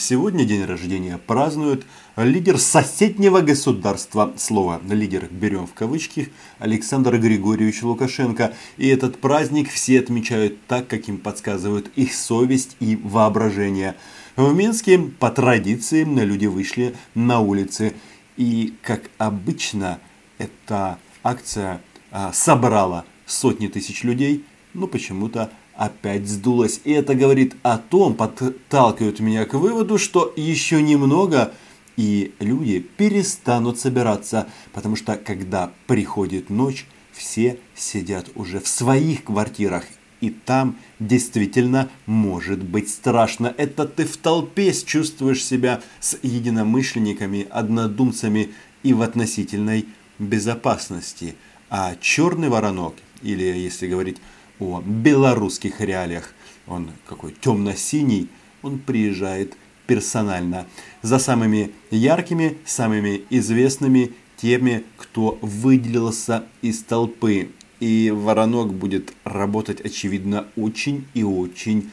сегодня день рождения празднует лидер соседнего государства, слово «лидер» берем в кавычки, Александр Григорьевич Лукашенко. И этот праздник все отмечают так, как им подсказывают их совесть и воображение. В Минске по традиции люди вышли на улицы. И, как обычно, эта акция а, собрала сотни тысяч людей, но почему-то опять сдулась. И это говорит о том, подталкивает меня к выводу, что еще немного и люди перестанут собираться, потому что когда приходит ночь, все сидят уже в своих квартирах и там действительно может быть страшно. Это ты в толпе чувствуешь себя с единомышленниками, однодумцами и в относительной безопасности. А черный воронок, или если говорить о белорусских реалиях, он какой темно-синий, он приезжает персонально за самыми яркими, самыми известными теми, кто выделился из толпы. И воронок будет работать, очевидно, очень и очень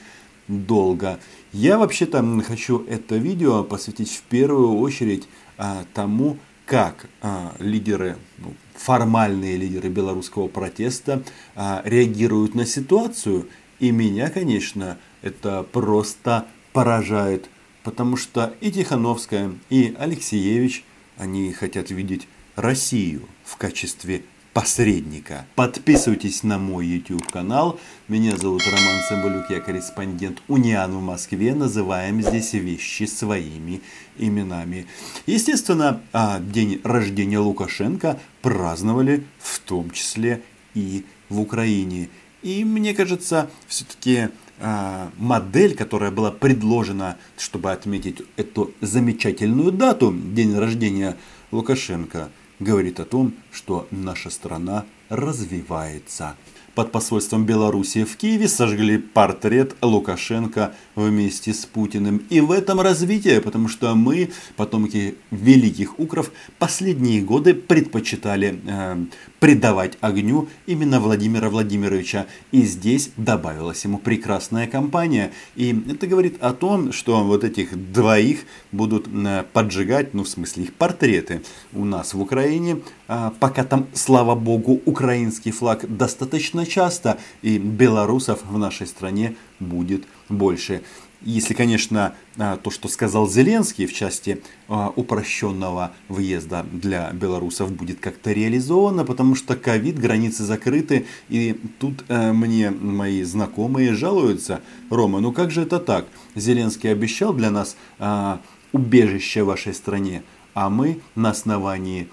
долго. Я вообще-то хочу это видео посвятить в первую очередь а, тому, как а, лидеры, ну, формальные лидеры белорусского протеста а, реагируют на ситуацию. И меня, конечно, это просто поражает, потому что и Тихановская, и Алексеевич, они хотят видеть Россию в качестве посредника. Подписывайтесь на мой YouTube канал. Меня зовут Роман Цымбалюк, я корреспондент Униан в Москве. Называем здесь вещи своими именами. Естественно, а, день рождения Лукашенко праздновали в том числе и в Украине. И мне кажется, все-таки а, модель, которая была предложена, чтобы отметить эту замечательную дату, день рождения Лукашенко, говорит о том, что наша страна развивается. Под посольством Белоруссии в Киеве сожгли портрет Лукашенко вместе с Путиным. И в этом развитие, потому что мы, потомки великих укров, последние годы предпочитали э, предавать огню именно Владимира Владимировича. И здесь добавилась ему прекрасная компания. И это говорит о том, что вот этих двоих будут э, поджигать, ну в смысле их портреты у нас в Украине. Э, пока там, слава богу, украинский флаг достаточно часто, и белорусов в нашей стране будет больше. Если, конечно, а, то, что сказал Зеленский в части а, упрощенного въезда для белорусов будет как-то реализовано, потому что ковид, границы закрыты, и тут э, мне мои знакомые жалуются, Рома, ну как же это так? Зеленский обещал для нас а, убежище в вашей стране, а мы на основании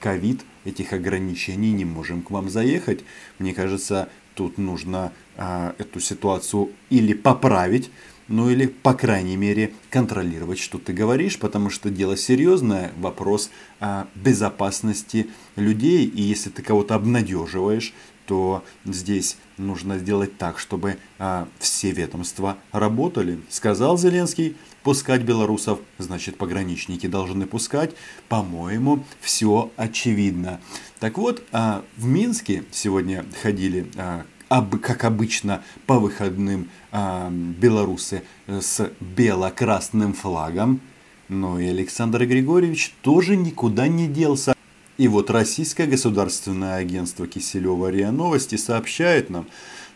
ковид этих ограничений не можем к вам заехать. Мне кажется, тут нужно эту ситуацию или поправить, ну или, по крайней мере, контролировать, что ты говоришь, потому что дело серьезное, вопрос о безопасности людей, и если ты кого-то обнадеживаешь, то здесь нужно сделать так, чтобы а, все ведомства работали. Сказал Зеленский, пускать белорусов, значит пограничники должны пускать. По-моему, все очевидно. Так вот, а, в Минске сегодня ходили а, как обычно по выходным а, белорусы с бело-красным флагом. Но и Александр Григорьевич тоже никуда не делся. И вот российское государственное агентство Киселева РИА Новости сообщает нам,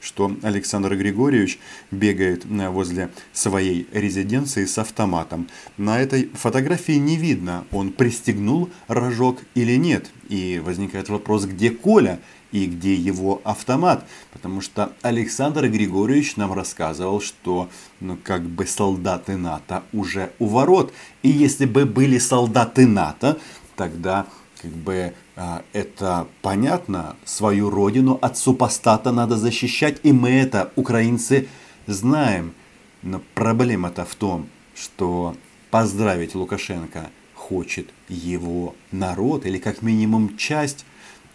что Александр Григорьевич бегает э, возле своей резиденции с автоматом. На этой фотографии не видно, он пристегнул рожок или нет. И возникает вопрос, где Коля и где его автомат. Потому что Александр Григорьевич нам рассказывал, что ну, как бы солдаты НАТО уже у ворот. И если бы были солдаты НАТО, тогда как бы а, это понятно, свою родину от супостата надо защищать, и мы это, украинцы, знаем. Но проблема-то в том, что поздравить Лукашенко хочет его народ, или как минимум часть,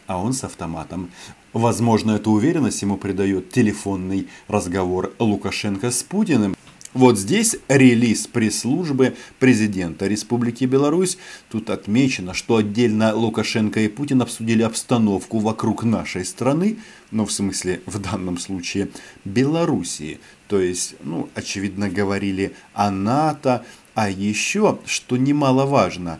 а он с автоматом. Возможно, эту уверенность ему придает телефонный разговор Лукашенко с Путиным. Вот здесь релиз пресс-службы президента Республики Беларусь. Тут отмечено, что отдельно Лукашенко и Путин обсудили обстановку вокруг нашей страны, но в смысле в данном случае Белоруссии. То есть, ну, очевидно, говорили о НАТО, А еще, что немаловажно,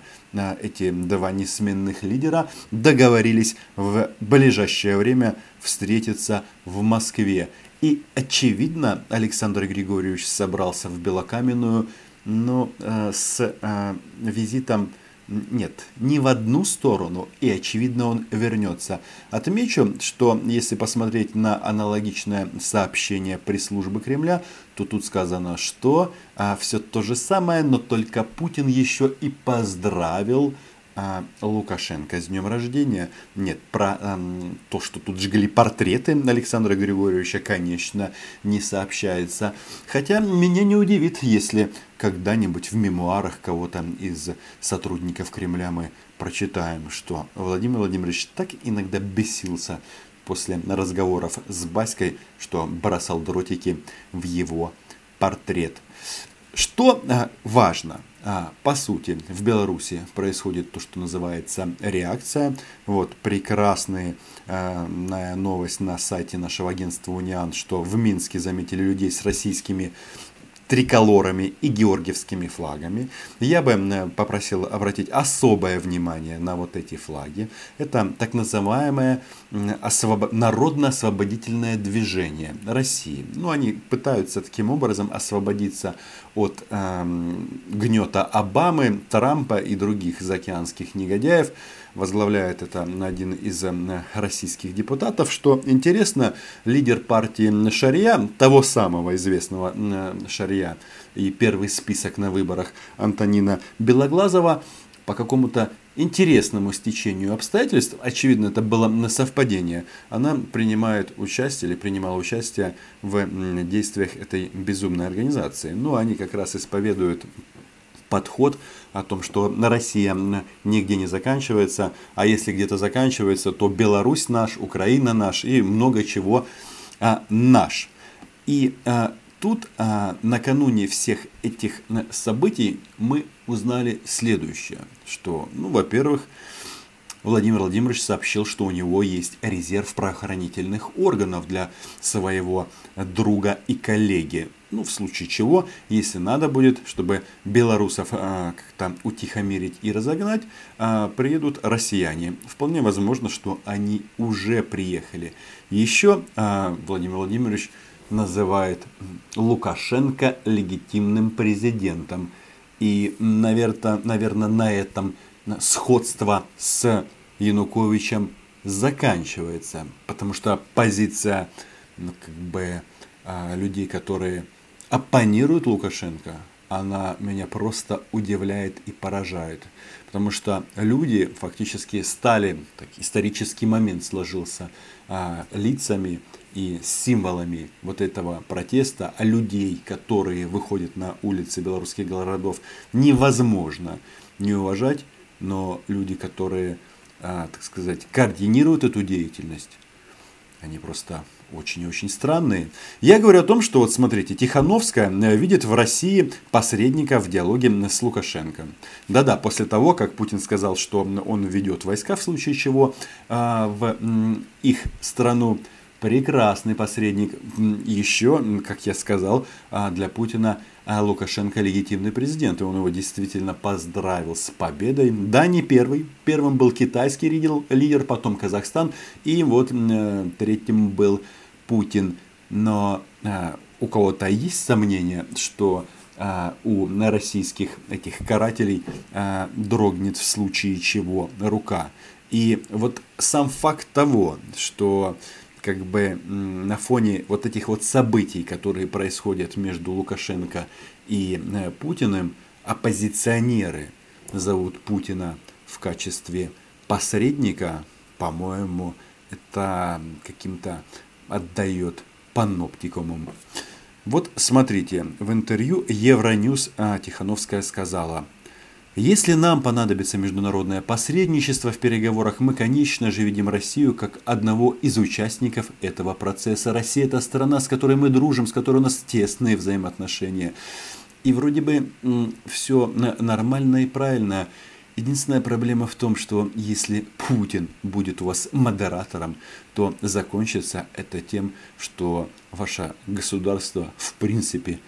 эти два несменных лидера договорились в ближайшее время встретиться в Москве. И очевидно, Александр Григорьевич собрался в Белокаменную, но э, с э, визитом нет, ни в одну сторону, и очевидно он вернется. Отмечу, что если посмотреть на аналогичное сообщение пресс-службы Кремля, то тут сказано, что а, все то же самое, но только Путин еще и поздравил Лукашенко с днем рождения. Нет, про а, то, что тут жгли портреты Александра Григорьевича, конечно, не сообщается. Хотя меня не удивит, если когда-нибудь в мемуарах кого-то из сотрудников Кремля мы прочитаем, что Владимир Владимирович так иногда бесился после разговоров с Баськой, что бросал дротики в его портрет. Что а, важно? А, по сути, в Беларуси происходит то, что называется реакция. Вот прекрасная э, новость на сайте нашего агентства Униан, что в Минске заметили людей с российскими триколорами и георгиевскими флагами. Я бы попросил обратить особое внимание на вот эти флаги. Это так называемое освоб... народно-освободительное движение России. Ну, они пытаются таким образом освободиться от эм, гнета Обамы, Трампа и других заокеанских негодяев возглавляет это один из э, российских депутатов. Что интересно, лидер партии Шария, того самого известного э, Шария, и первый список на выборах Антонина Белоглазова, по какому-то интересному стечению обстоятельств, очевидно, это было на совпадение, она принимает участие или принимала участие в действиях этой безумной организации. Ну, они как раз исповедуют подход о том, что Россия нигде не заканчивается, а если где-то заканчивается, то Беларусь наш, Украина наш и много чего а, наш. И а, тут а, накануне всех этих событий мы узнали следующее, что, ну, во-первых, Владимир Владимирович сообщил, что у него есть резерв правоохранительных органов для своего друга и коллеги. Ну, в случае чего, если надо будет, чтобы белорусов э, как-то утихомирить и разогнать, э, приедут россияне. Вполне возможно, что они уже приехали. Еще э, Владимир Владимирович называет Лукашенко легитимным президентом. И, наверное, наверное на этом сходство с Януковичем заканчивается, потому что позиция ну, как бы, а, людей, которые оппонируют Лукашенко, она меня просто удивляет и поражает. Потому что люди фактически стали, так, исторический момент сложился а, лицами и символами вот этого протеста, а людей, которые выходят на улицы белорусских городов, невозможно не уважать, но люди, которые а, так сказать, координируют эту деятельность, они просто очень и очень странные. Я говорю о том, что вот смотрите, Тихановская э, видит в России посредника в диалоге с Лукашенко. Да-да, после того, как Путин сказал, что он ведет войска в случае чего а, в их страну, прекрасный посредник. Еще, как я сказал, а, для Путина а Лукашенко легитимный президент, и он его действительно поздравил с победой. Да, не первый. Первым был китайский лидер, потом Казахстан, и вот э, третьим был Путин. Но э, у кого-то есть сомнение, что у российских этих карателей дрогнет в случае чего рука. И вот сам факт того, что как бы на фоне вот этих вот событий, которые происходят между Лукашенко и э, Путиным, оппозиционеры зовут Путина в качестве посредника, по-моему, это каким-то отдает паноптикумом. Вот смотрите, в интервью Евроньюз а, Тихановская сказала – если нам понадобится международное посредничество в переговорах, мы, конечно же, видим Россию как одного из участников этого процесса. Россия – это страна, с которой мы дружим, с которой у нас тесные взаимоотношения. И вроде бы все нормально и правильно. Единственная проблема в том, что если Путин будет у вас модератором, то закончится это тем, что ваше государство в принципе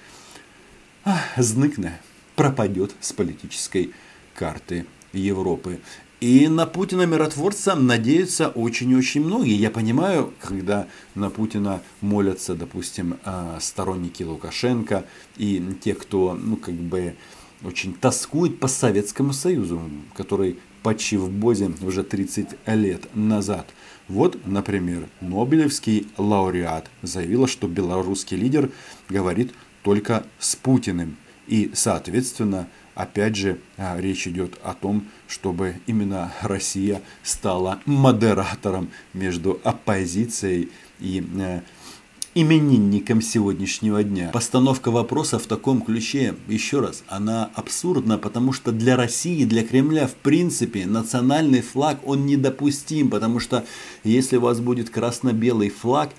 зныкне пропадет с политической карты Европы. И на Путина миротворца надеются очень-очень многие. Я понимаю, когда на Путина молятся, допустим, а, сторонники Лукашенко и те, кто, ну, как бы, очень тоскует по Советскому Союзу, который почти в Бозе уже 30 лет назад. Вот, например, Нобелевский лауреат заявила, что белорусский лидер говорит только с Путиным. И, соответственно, опять же, а, речь идет о том, чтобы именно Россия стала модератором между оппозицией и э, именинником сегодняшнего дня. Постановка вопроса в таком ключе, еще раз, она абсурдна, потому что для России, для Кремля, в принципе, национальный флаг, он недопустим, потому что если у вас будет красно-белый флаг,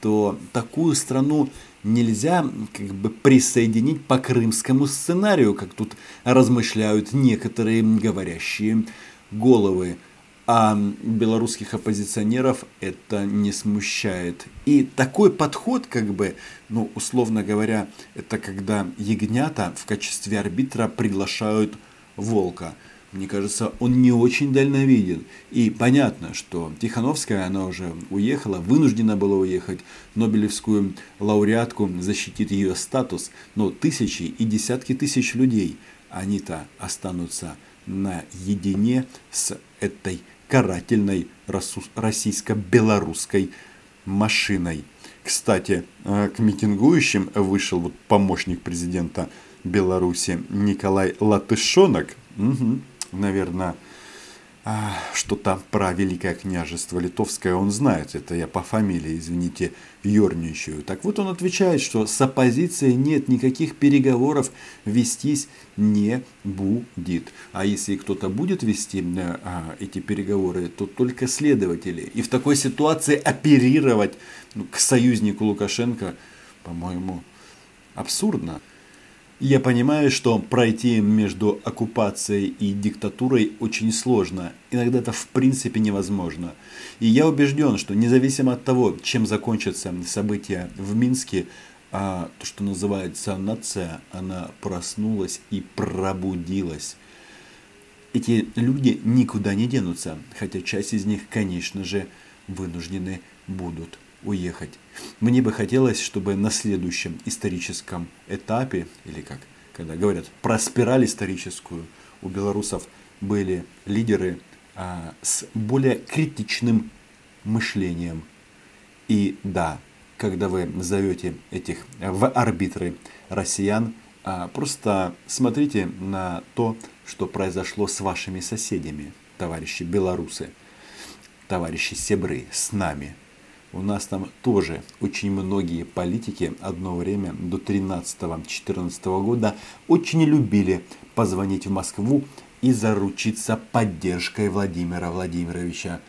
то такую страну нельзя как бы присоединить по крымскому сценарию, как тут размышляют некоторые говорящие головы а белорусских оппозиционеров это не смущает. И такой подход, как бы, ну, условно говоря, это когда ягнята в качестве арбитра приглашают волка. Мне кажется, он не очень дальновиден. И понятно, что Тихановская, она уже уехала, вынуждена была уехать. Нобелевскую лауреатку защитит ее статус. Но тысячи и десятки тысяч людей, они-то останутся наедине с этой карательной российско-белорусской машиной. Кстати, э, к митингующим вышел вот помощник президента Беларуси Николай Латышонок. Угу. Наверное, а, что-то про Великое княжество Литовское он знает. Это я по фамилии, извините, ерничаю. Так вот он отвечает, что с оппозицией нет никаких переговоров вестись не будет. А если кто-то будет вести э, а, эти переговоры, то только следователи. И в такой ситуации оперировать ну, к союзнику Лукашенко, по-моему, абсурдно. Я понимаю, что пройти между оккупацией и диктатурой очень сложно. Иногда это в принципе невозможно. И я убежден, что независимо от того, чем закончатся события в Минске, а то, что называется нация, она проснулась и пробудилась. Эти люди никуда не денутся, хотя часть из них, конечно же, вынуждены будут уехать. Мне бы хотелось, чтобы на следующем историческом этапе, или как, когда говорят про спираль историческую, у белорусов были лидеры а, с более критичным мышлением. И да, когда вы зовете этих в арбитры россиян, а, просто смотрите на то, что произошло с вашими соседями, товарищи белорусы, товарищи Себры, с нами – у нас там тоже очень многие политики одно время до 13-14 года очень любили позвонить в Москву и заручиться поддержкой Владимира Владимировича.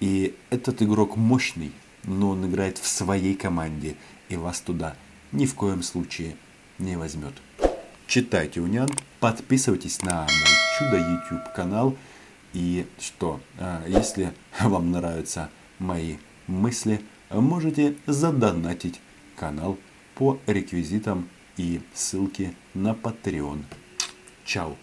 И этот игрок мощный, но он играет в своей команде и вас туда ни в коем случае не возьмет. Читайте Унян, подписывайтесь на мой чудо YouTube канал. И что, а, если вам нравятся мои мысли, можете задонатить канал по реквизитам и ссылке на Patreon. Чао!